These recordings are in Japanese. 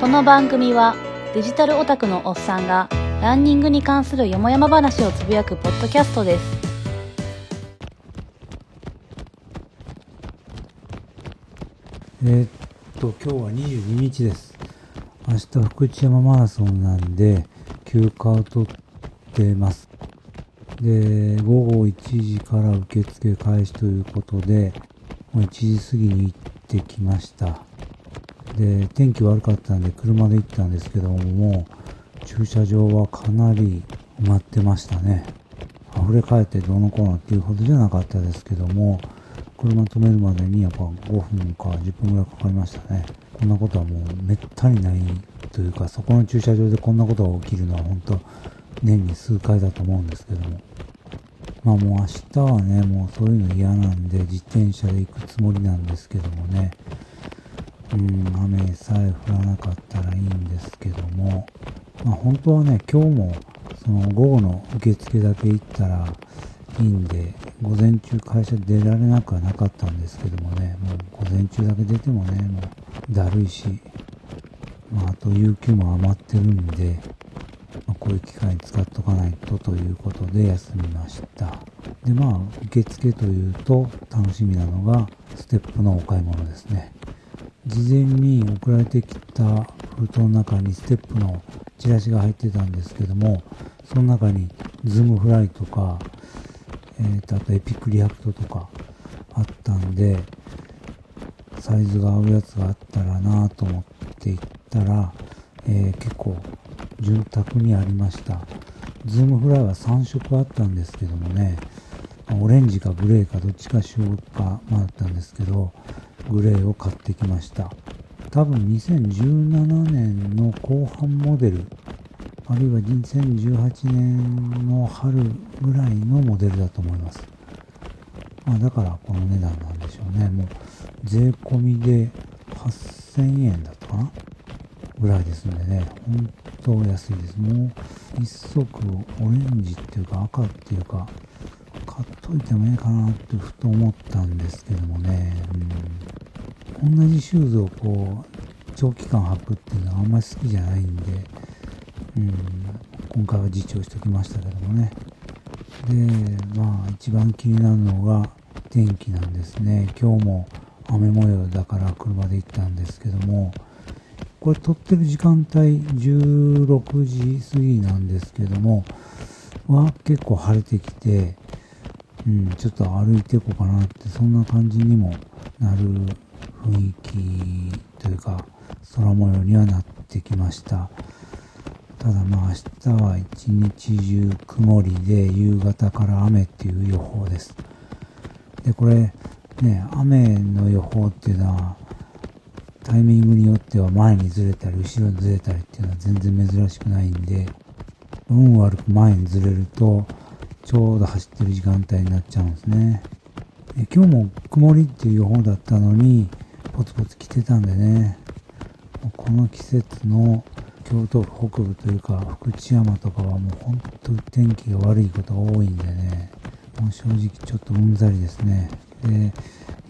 この番組はデジタルオタクのおっさんがランニングに関するよもやま話をつぶやくポッドキャストですえーっと、今日は22日です。明日福知山マラソンなんで、休暇を取ってます。で、午後1時から受付開始ということで、もう1時過ぎに行ってきました。で、天気悪かったんで車で行ったんですけども、も駐車場はかなり埋まってましたね。溢れ返ってどうのこうのっていうほどじゃなかったですけども、車止めるまでにやっぱ5分か10分ぐらいかかりましたね。こんなことはもうめったにないというか、そこの駐車場でこんなことが起きるのは本当年に数回だと思うんですけども。まあもう明日はね、もうそういうの嫌なんで自転車で行くつもりなんですけどもね。うん、雨さえ降らなかったらいいんですけども、まあ本当はね、今日もその午後の受付だけ行ったらいいんで、午前中会社出られなくはなかったんですけどもね、もう午前中だけ出てもね、もうだるいし、まああと有給も余ってるんで、まあ、こういう機会に使っとかないとということで休みました。で、まあ、受付というと楽しみなのがステップのお買い物ですね。事前に送られてきた封筒の中にステップのチラシが入ってたんですけども、その中にズームフライとか、えー、とあとエピックリアクトとかあったんで、サイズが合うやつがあったらなと思って行ったら、えー結構潤沢にありました。ズームフライは3色あったんですけどもね、オレンジかグレーかどっちかしようか迷ったんですけど、グレーを買ってきました。多分2017年の後半モデル、あるいは2018年の春ぐらいのモデルだと思います。まあだからこの値段なんでしょうね。もう税込みで8000円だったかな？ぐらいですんでね、本当安いです。もう一足オレンジっていうか赤っていうか、買っといてもいいかなってふと思ったんですけどもね、うん、同じシューズをこう、長期間履くっていうのはあんまり好きじゃないんで、うん、今回は自重しておきましたけどもね。で、まあ一番気になるのが天気なんですね。今日も雨模様だから車で行ったんですけども、これ撮ってる時間帯16時過ぎなんですけども、は結構晴れてきて、うん、ちょっと歩いていこうかなって、そんな感じにもなる雰囲気というか、空模様にはなってきました。ただまあ明日は一日中曇りで夕方から雨っていう予報です。で、これね、雨の予報っていうのはタイミングによっては前にずれたり後ろにずれたりっていうのは全然珍しくないんで、運悪く前にずれるとちょうど走ってる時間帯になっちゃうんですね。え今日も曇りっていう予報だったのにポツポツ来てたんでね、この季節の京都府北部というか福知山とかはもう本当に天気が悪いことが多いんでね、もう正直ちょっとうんざりですね。で、2、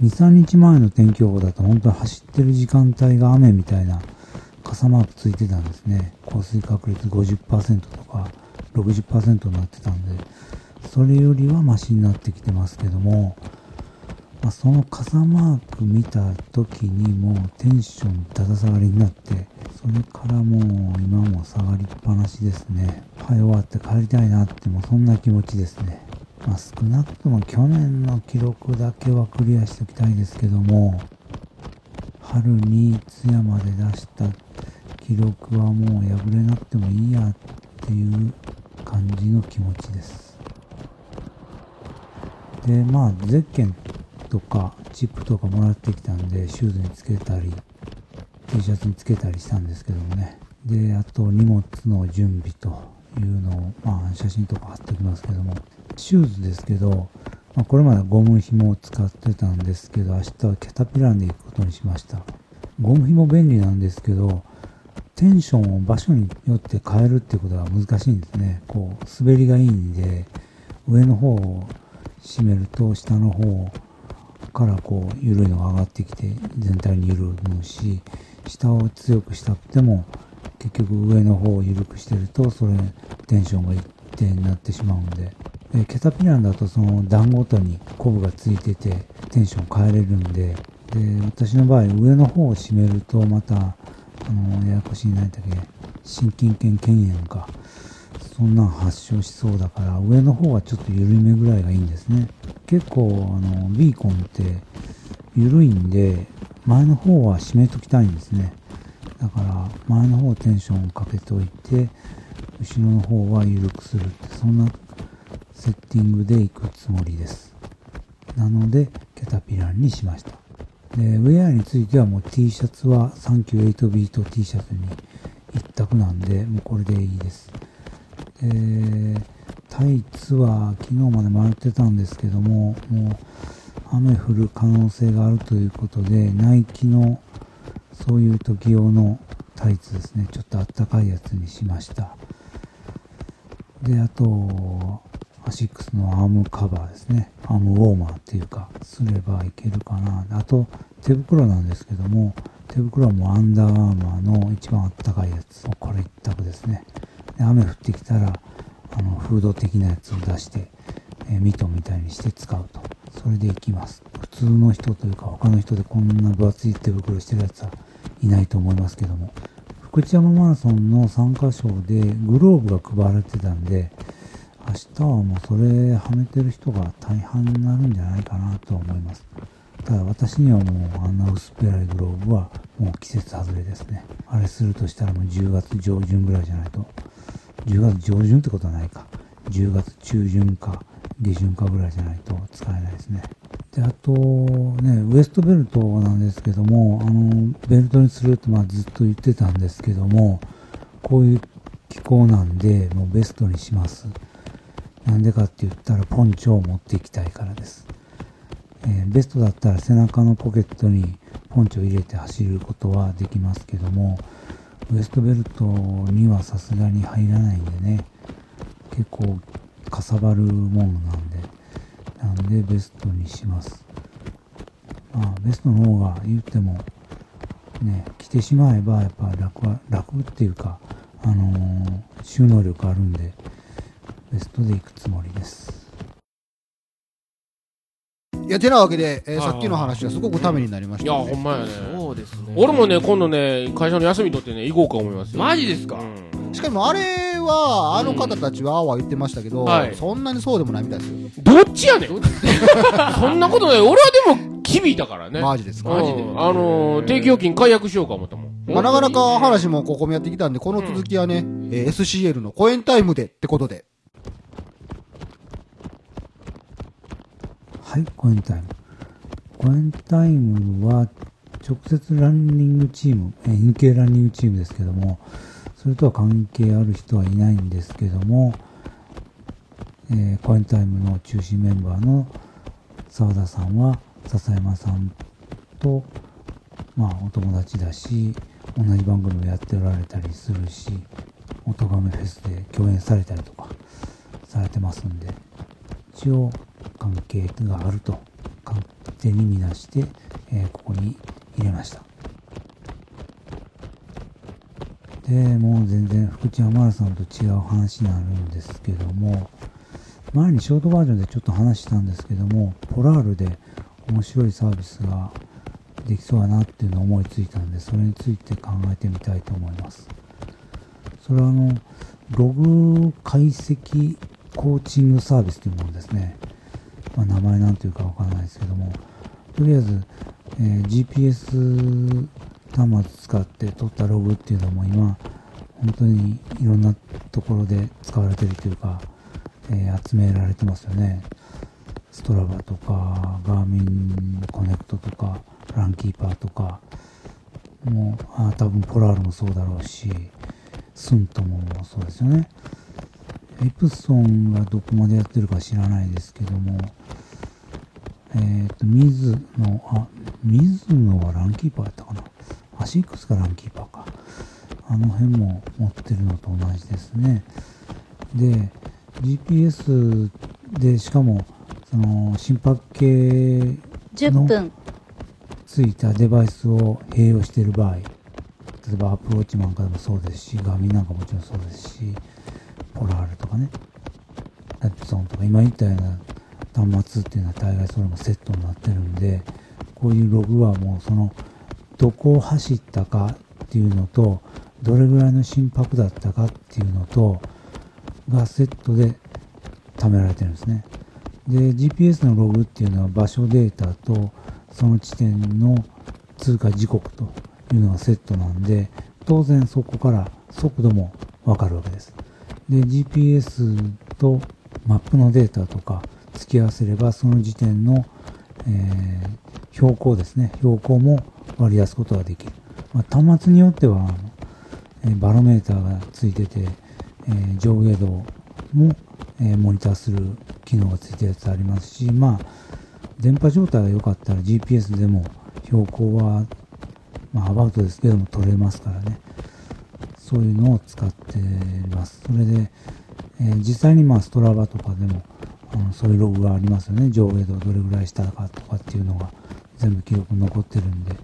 3日前の天気予報だと本当に走ってる時間帯が雨みたいな傘マークついてたんですね。降水確率50%とか60%になってたんで、それよりはマシになってきてますけども、まあ、その傘マーク見た時にもうテンションだだ下がりになって、それからもう今も下がりっぱなしですね。はい、終わって帰りたいなってもうそんな気持ちですね。まあ、少なくとも去年の記録だけはクリアしておきたいですけども、春に津山で出した記録はもう破れなくてもいいやっていう感じの気持ちです。で、まあ、ゼッケンとかチップとかもらってきたんで、シューズにつけたり、T シャツにつけたりしたんですけどもね。で、あと荷物の準備というのを、まあ、写真とか貼っておきますけども、シューズですけど、まあ、これまでゴム紐を使ってたんですけど、明日はキャタピラーで行くことにしました。ゴム紐便利なんですけど、テンションを場所によって変えるってことは難しいんですね。こう、滑りがいいんで、上の方を締めると下の方をからこう、緩いのが上がってきて、全体に緩むし、下を強くしたくても結局上の方を緩くしてるとそれテンションが一定になってしまうんで。でキャタピランだとその段ごとにコブがついててテンション変えれるんで。で私の場合上の方を締めるとまたあのややこしい何だっけ心筋腱腱炎かそんなん発症しそうだから上の方はちょっと緩めぐらいがいいんですね。結構あのビーコンって緩いんで前の方は締めときたいんですね。だから前の方テンションをかけておいて後ろの方は緩くするってそんなセッティングでいくつもりです。なのでキャタピランにしました。でウェアについてはもう T シャツは38ビート T シャツに一択なんでもうこれでいいです。でタイツは昨日まで迷ってたんですけどももう雨降る可能性があるということでナイキのそういう時用のタイツですね。ちょっとあったかいやつにしました。であとアシックスのアームカバーですね。アームウォーマーっていうかすればいけるかな。あと手袋なんですけども手袋はもアンダーアーマーの一番あったかいやつ。これ一択ですね。雨降ってきたらあのフード的なやつを出して、えーミトンみたいにして使うと。それでいきます。普通の人というか他の人でこんな分厚い手袋してるやつはいないと思いますけども。福知山マラソンの参加賞でグローブが配られてたんで明日はもうそれはめてる人が大半になるんじゃないかなと思います。ただ私にはもうあんな薄っぺらいグローブはもう季節外れですね。あれするとしたらもう10月上旬ぐらいじゃないと10月上旬ってことはないか。10月中旬か下旬かぐらいじゃないと使えないですね。であとねウエストベルトなんですけどもあのベルトにするってまあずっと言ってたんですけどもこういう気候なんでもうベストにします。なんでかって言ったらポンチョを持っていきたいからです、えーベストだったら背中のポケットにポンチョを入れて走ることはできますけどもウエストベルトにはさすがに入らないんでね。結構かさばるもんなんで。なんでベストにします。まあベストの方が言ってもね着てしまえばやっぱ楽は楽っていうかあのー収納力あるんでベストでいくつもりです。いやてなわけで、えーはいはい。さっきの話はすごくためになりましいやたのでほんまやね。そうですね。俺もね今度ね会社の休み取ってね行こうか思いますよ。マジですか？うん。しかもあれはあの方たちはあわ言ってましたけど、はい。そんなにそうでもないみたいですよ。どっちやねん。そんなことない。俺はでも響いたからね。マジですか、うん。マジであのー定期預金解約しようか思ったもん。まあ、なかなか話もここもやってきたんでこの続きはね、えー SCL のコエンタイムでってことではいコエンタイムコエンタイムは直接ランニングチーム、えー NK ランニングチームですけどもそれとは関係ある人はいないんですけども、えーコエンタイムの中心メンバーの澤田さんは笹山さんとまあお友達だし同じ番組をやっておられたりするし音亀フェスで共演されたりとかされてますんで一応関係があると勝手に見なして、えここに入れました。でもう全然福知山マラソンと違う話になるんですけども前にショートバージョンでちょっと話したんですけどもポラールで面白いサービスができそうだなっていうのを思いついたんでそれについて考えてみたいと思います。それはあのログ解析コーチングサービスというものですね、まあ、名前なんていうかわからないですけども。とりあえず、えー GPS 端末使って取ったログっていうのも今本当にいろんなところで使われてるというか、えー集められてますよね。ストラバとかガーミンコネクトとかランキーパーとか。もうあ多分ポラールもそうだろうしスントもそうですよね。エプソンがどこまでやってるか知らないですけどもえっ、とミズノあミズノはランキーパーやったかな？アシックスがランキーパーか。あの辺も持ってるのと同じですね。で GPS でしかもその心拍計10分。ついたデバイスを併用している場合例えばアップルウォッチなんかでもそうですし、ガミなんかもちろんそうですし、ポラールとかね、エプソンとか、今言ったような端末っていうのは大概それもセットになってるんで、こういうログはもうその、どこを走ったかっていうのと、どれぐらいの心拍だったかっていうのと、がセットで貯められてるんですね。で、GPS のログっていうのは場所データと、その地点の通過時刻というのがセットなんで、当然そこから速度もわかるわけです。で、GPS とマップのデータとか付き合わせれば、その時点の、えー標高ですね。標高も割り出すことができる。まあ、端末によっては、えバロメーターがついてて、えー上下動も、えーモニターする機能がついてるやつありますし、まあ、電波状態が良かったら GPS でも標高は、まあ、アバウトですけども取れますからね。そういうのを使っています。それで、えー実際にまあストラバとかでも、あのそういうログがありますよね。上下動どれぐらいしたかとかっていうのが全部記録に残ってるんで。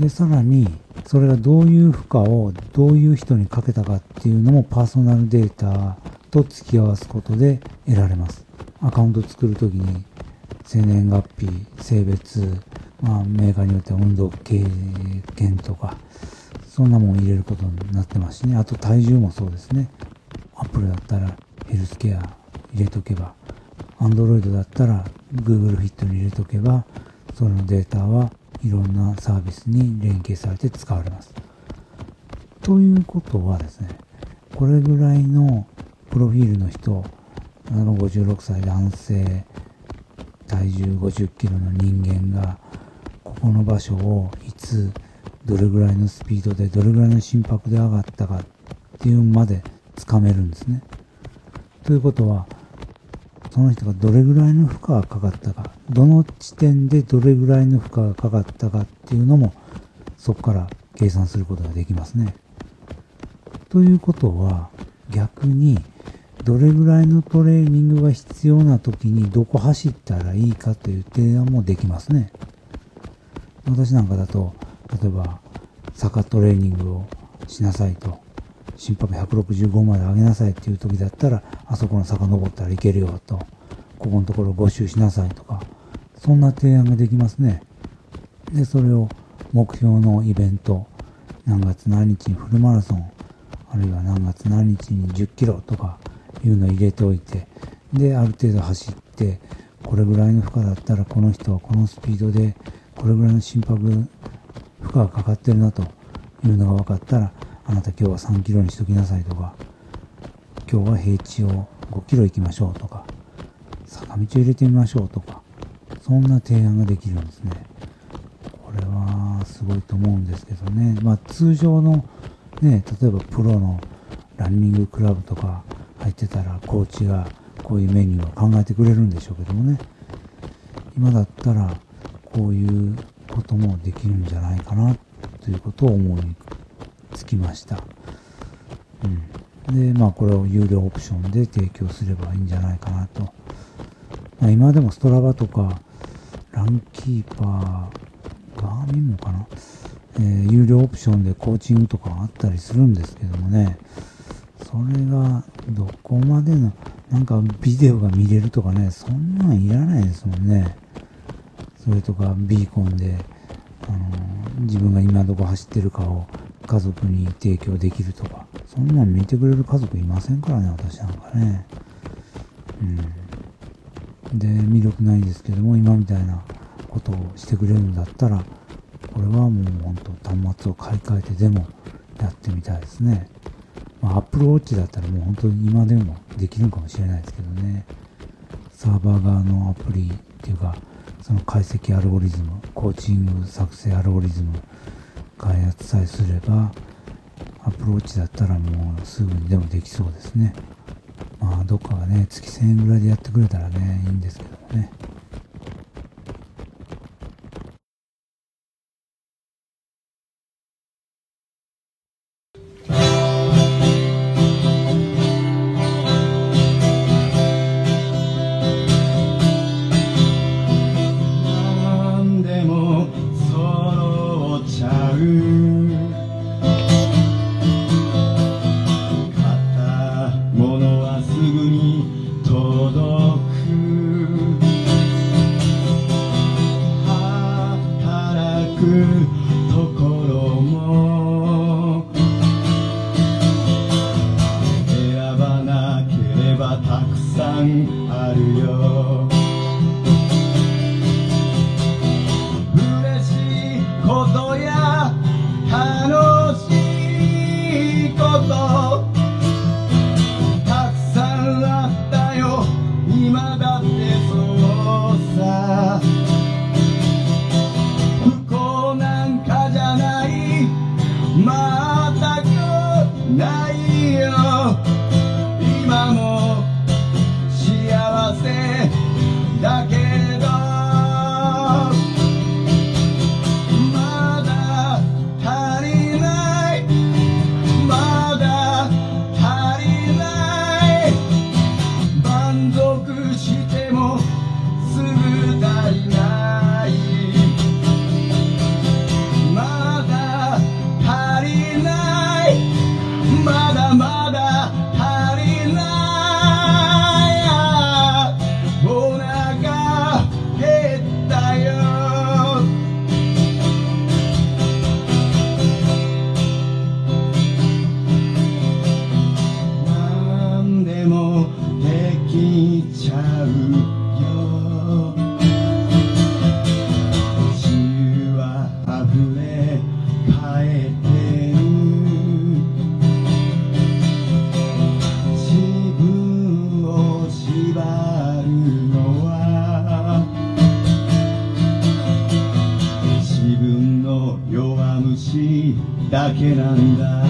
で、さらに、それがどういう負荷をどういう人にかけたかっていうのもパーソナルデータと付き合わすことで得られます。アカウント作るときに、生年月日、性別、まあ、メーカーによっては運動経験とか、そんなもん入れることになってますしね。あと体重もそうですね。アップルだったらヘルスケア入れとけば、アンドロイドだったら Google フィットに入れとけば、そのデータはいろんなサービスに連携されて使われます。ということはですね、これぐらいのプロフィールの人、例えば56歳男性、体重50キロの人間が、ここの場所をいつ、どれぐらいのスピードで、どれぐらいの心拍で上がったかっていうまでつかめるんですね。ということは、その人がどれぐらいの負荷がかかったか、どの地点でどれぐらいの負荷がかかったかっていうのも、そこから計算することができますね。ということは、逆に、どれぐらいのトレーニングが必要な時にどこ走ったらいいかという提案もできますね。私なんかだと、例えば、坂トレーニングをしなさいと、心拍165まで上げなさいっていう時だったら、あそこの坂登ったらいけるよと、ここのところ5周しなさいとか、そんな提案ができますね。で、それを目標のイベント、何月何日にフルマラソン、あるいは何月何日に10キロとかいうのを入れておいて、で、ある程度走って、これぐらいの負荷だったらこの人はこのスピードで、これぐらいの心拍負荷がかかってるなというのが分かったら、あなた今日は3キロにしときなさいとか、今日は平地を5キロ行きましょうとか、坂道を入れてみましょうとか、そんな提案ができるんですね。これはすごいと思うんですけどね。まあ通常のね、例えばプロのランニングクラブとか入ってたらコーチがこういうメニューを考えてくれるんでしょうけどもね。今だったらこういうこともできるんじゃないかなということを思いつきました。うん。で、まあこれを有料オプションで提供すればいいんじゃないかなと。まあ、今でもストラバとかランキーパー、ガーミンもかな、えー有料オプションでコーチングとかあったりするんですけどもね、それがどこまでの、なんかビデオが見れるとかね、そんなんいらないですもんね。それとかビーコンで、あの自分が今どこ走ってるかを家族に提供できるとか、そんなん見てくれる家族いませんからね、私なんかね。うん。で、魅力ないですけども、今みたいなことをしてくれるんだったら、これはもう本当端末を買い替えてでもやってみたいですね。まあ、Apple Watch だったらもう本当に今でもできるかもしれないですけどね。サーバー側のアプリっていうか、その解析アルゴリズム、コーチング作成アルゴリズム開発さえすれば、アプローチだったらもうすぐにでもできそうですね。まあ、どっかがね、月1000円ぐらいでやってくれたらね、いいんですけどもね。だ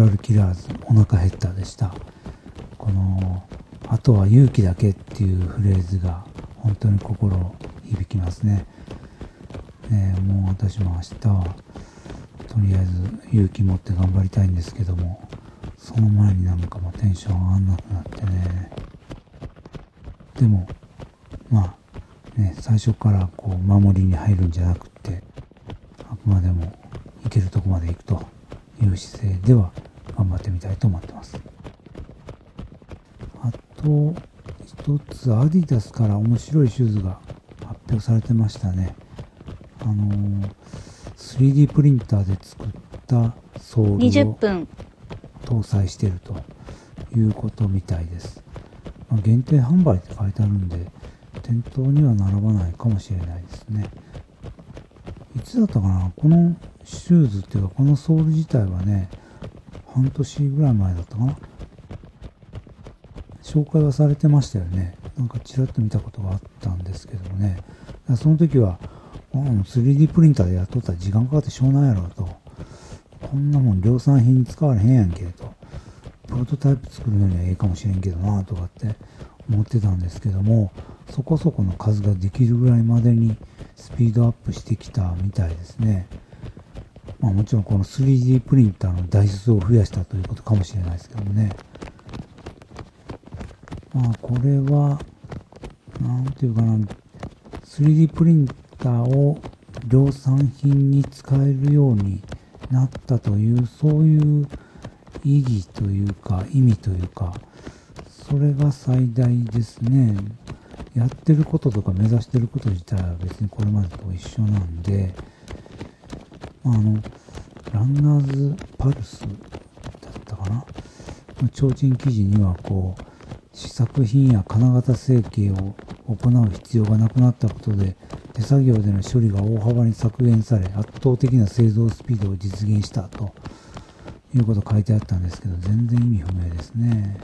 チュラル・キラーズ、お腹減ったでした。この、あとは勇気だけっていうフレーズが本当に心響きますね。ねもう私も明日は、とりあえず勇気持って頑張りたいんですけども、その前になんかもうテンション上がんなくなってね。でも、まあ、ね、最初からこう守りに入るんじゃなくって、あくまでも行けるとこまで行くという姿勢では頑張ってみたいと思ってます。あと、一つアディダスから面白いシューズが発表されてましたね。あのー 3D プリンターで作ったソー20ルを分搭載しているということみたいです。まあ、限定販売って書いてあるんで、店頭には並ばないかもしれないですね。いつだったかな？このシューズっていうか、このソール自体はね、半年ぐらい前だったかな紹介はされてましたよね。なんかちらっと見たことがあったんですけどもね。その時は、あ 3D プリンターでやっとったら時間かかってしょうないやろと。こんなもん量産品に使われへんやんけと。プロトタイプ作るのにはええかもしれんけどなとかって思ってたんですけども、そこそこの数ができるぐらいまでにスピードアップしてきたみたいですね。まあもちろんこの 3D プリンターの台数を増やしたということかもしれないですけどね。まあこれは、なんていうかな、3D プリンターを量産品に使えるようになったという、そういう意義というか、意味というか、それが最大ですね。やってることとか目指してること自体は別にこれまでと一緒なんで、あ、の、ランナーズパルスだったかな？の提灯記事にはこう、試作品や金型成形を行う必要がなくなったことで、手作業での処理が大幅に削減され、圧倒的な製造スピードを実現したということ書いてあったんですけど、全然意味不明ですね。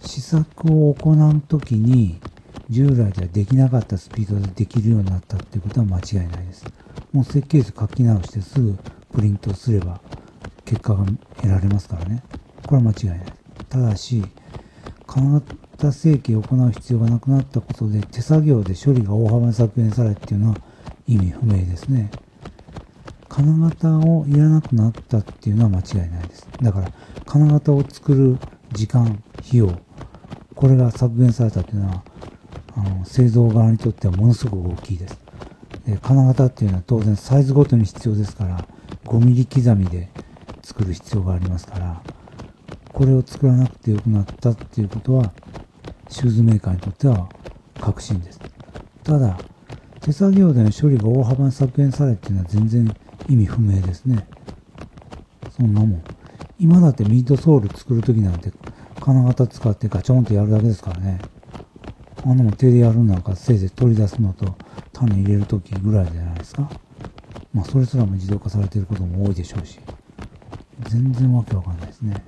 試作を行うときに、従来ではできなかったスピードでできるようになったっていうことは間違いないです。もう設計図書き直してすぐプリントすれば結果が得られますからね。これは間違いない。ただし、金型成形を行う必要がなくなったことで手作業で処理が大幅に削減されっていうのは意味不明ですね。金型をいらなくなったっていうのは間違いないです。だから、金型を作る時間、費用、これが削減されたっていうのは、あの、製造側にとってはものすごく大きいです。で、金型っていうのは当然サイズごとに必要ですから、5ミリ刻みで作る必要がありますから、これを作らなくてよくなったっていうことは、シューズメーカーにとっては確信です。ただ、手作業での処理が大幅に削減されっていうのは全然意味不明ですね。そんなもん。今だってミッドソール作るときなんて金型使ってガチョンとやるだけですからね。あんなもん手でやるなんかせいぜい取り出すのと種入れるときぐらいじゃないですか。まあそれすらも自動化されてることも多いでしょうし。全然わけわかんないですね。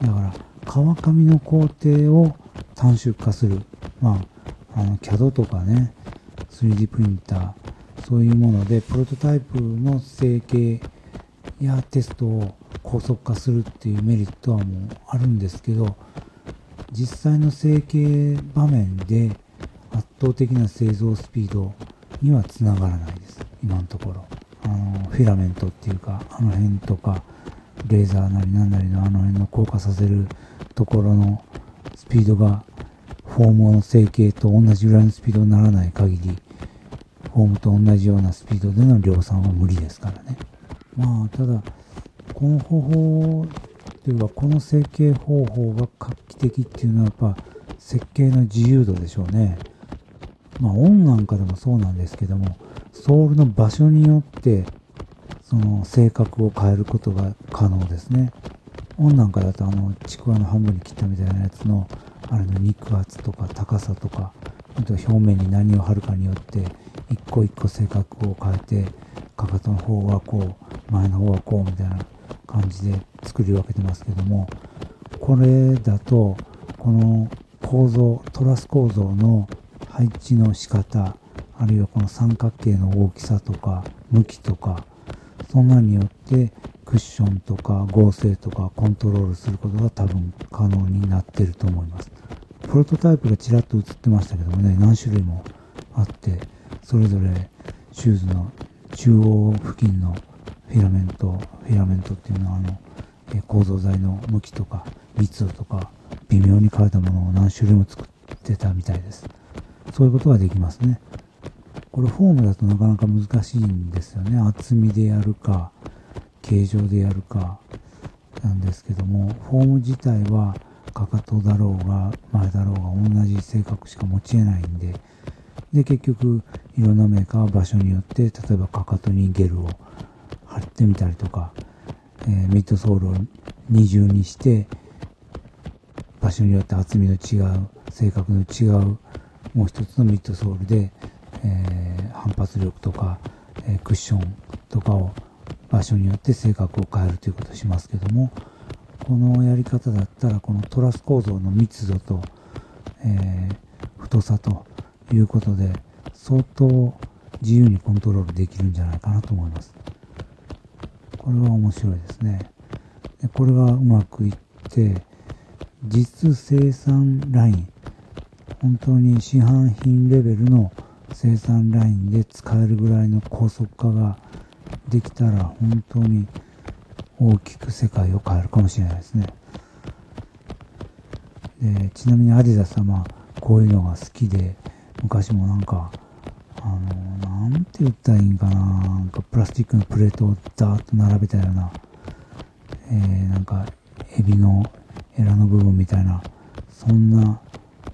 だから、川上の工程を短縮化する。まあ、あの、CAD とかね、3D プリンター、そういうもので、プロトタイプの成形やテストを高速化するっていうメリットはもうあるんですけど、実際の成形場面で圧倒的な製造スピードにはつながらないです。今のところ。あの、フィラメントっていうか、あの辺とか、レーザーなりなんなりのあの辺の硬化させるところのスピードがフォームの成形と同じぐらいのスピードにならない限り、フォームと同じようなスピードでの量産は無理ですからね。まあ、ただ、この方法というか、この設計方法が画期的っていうのはやっぱ設計の自由度でしょうね。まあ、音なんかでもそうなんですけども、ソールの場所によって、その性格を変えることが可能ですね。音なんかだとあの、ちくわの半分に切ったみたいなやつの、あれの肉厚とか高さとか、あと表面に何を貼るかによって、一個一個性格を変えて、かかとの方はこう、前の方はこうみたいな感じで作り分けてますけども、これだと、この構造、トラス構造の配置の仕方、あるいはこの三角形の大きさとか、向きとか、そんなによってクッションとか合成とかコントロールすることが多分可能になってると思います。プロトタイプがちらっと映ってましたけどもね、何種類もあって、それぞれシューズの中央付近のフィラメント、フィラメントっていうのはあの、え構造材の向きとか密度とか微妙に変えたものを何種類も作ってたみたいです。そういうことができますね。これフォームだとなかなか難しいんですよね。厚みでやるか、形状でやるか、なんですけども、フォーム自体はかかとだろうが前だろうが同じ性格しか持ち得ないんで、で、結局、いろんなメーカーは場所によって、例えばかかとにゲルを貼ってみたりとか、えーミッドソールを二重にして、場所によって厚みの違う、性格の違う、もう一つのミッドソールで、えー反発力とか、えークッションとかを場所によって性格を変えるということをしますけども、このやり方だったら、このトラス構造の密度と、えー太さということで、相当自由にコントロールできるんじゃないかなと思います。これは面白いですね。でこれがうまくいって、実生産ライン、本当に市販品レベルの生産ラインで使えるぐらいの高速化ができたら本当に大きく世界を変えるかもしれないですね。でちなみにアディダスはまあこういうのが好きで昔もなんかあのなんて言ったらいいんかななんかプラスチックのプレートをザーッと並べたような、えーなんかエビのエラの部分みたいなそんな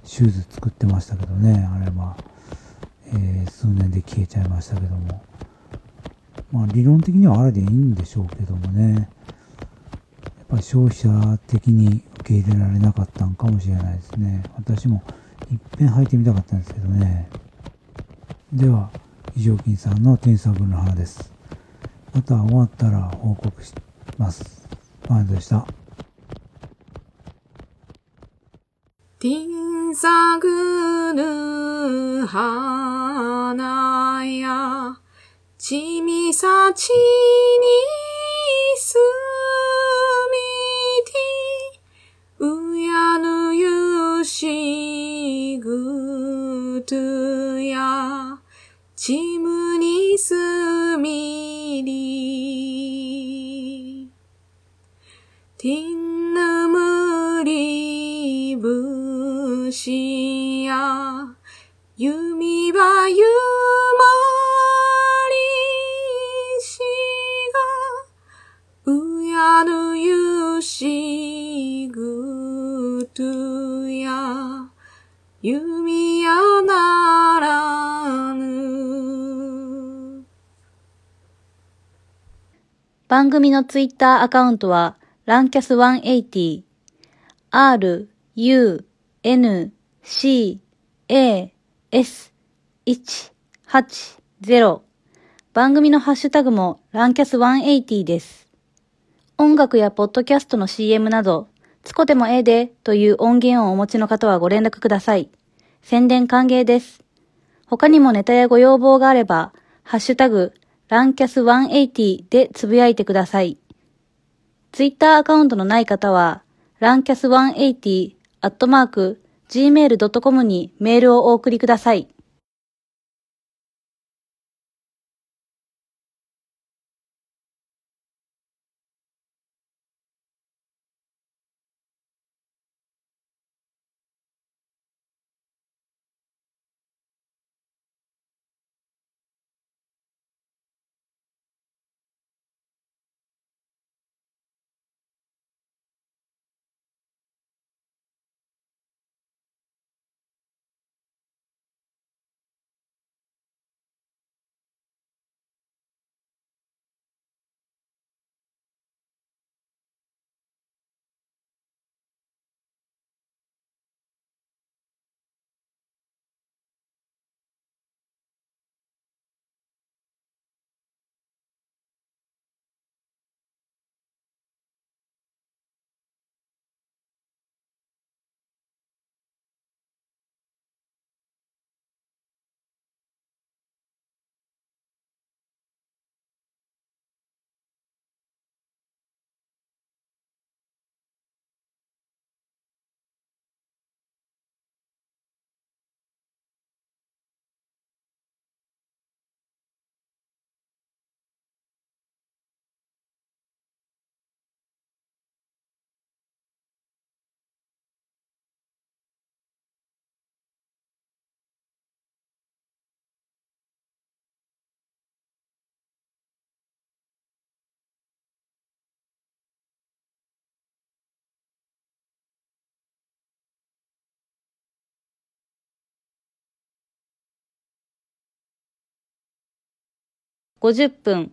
シューズ作ってましたけどねあれは、えー数年で消えちゃいましたけども。まあ理論的にはあれでいいんでしょうけどもね。やっぱり消費者的に受け入れられなかったんかもしれないですね。私もいっぺん履いてみたかったんですけどね。では非常勤さんの添削の花です。また終わったら報告します。マインドでした天作ぬ花や、ちみさちにすみて、うやぬゆしぐとや、ちむにすみり。ティンヌムリブしや、弓はゆまりしが、うやぬゆしぐとや、弓やならぬ。番組のツイッターアカウントは、ランキャス180、r, u, n, c, a, s, 180番組のハッシュタグもランキャス180です。音楽やポッドキャストの CM など、つこでもええでという音源をお持ちの方はご連絡ください。宣伝歓迎です。他にもネタやご要望があれば、ハッシュタグ、ランキャス180でつぶやいてください。ツイッターアカウントのない方は、ランキャス180アットマーク gmail.com にメールをお送りください。50分。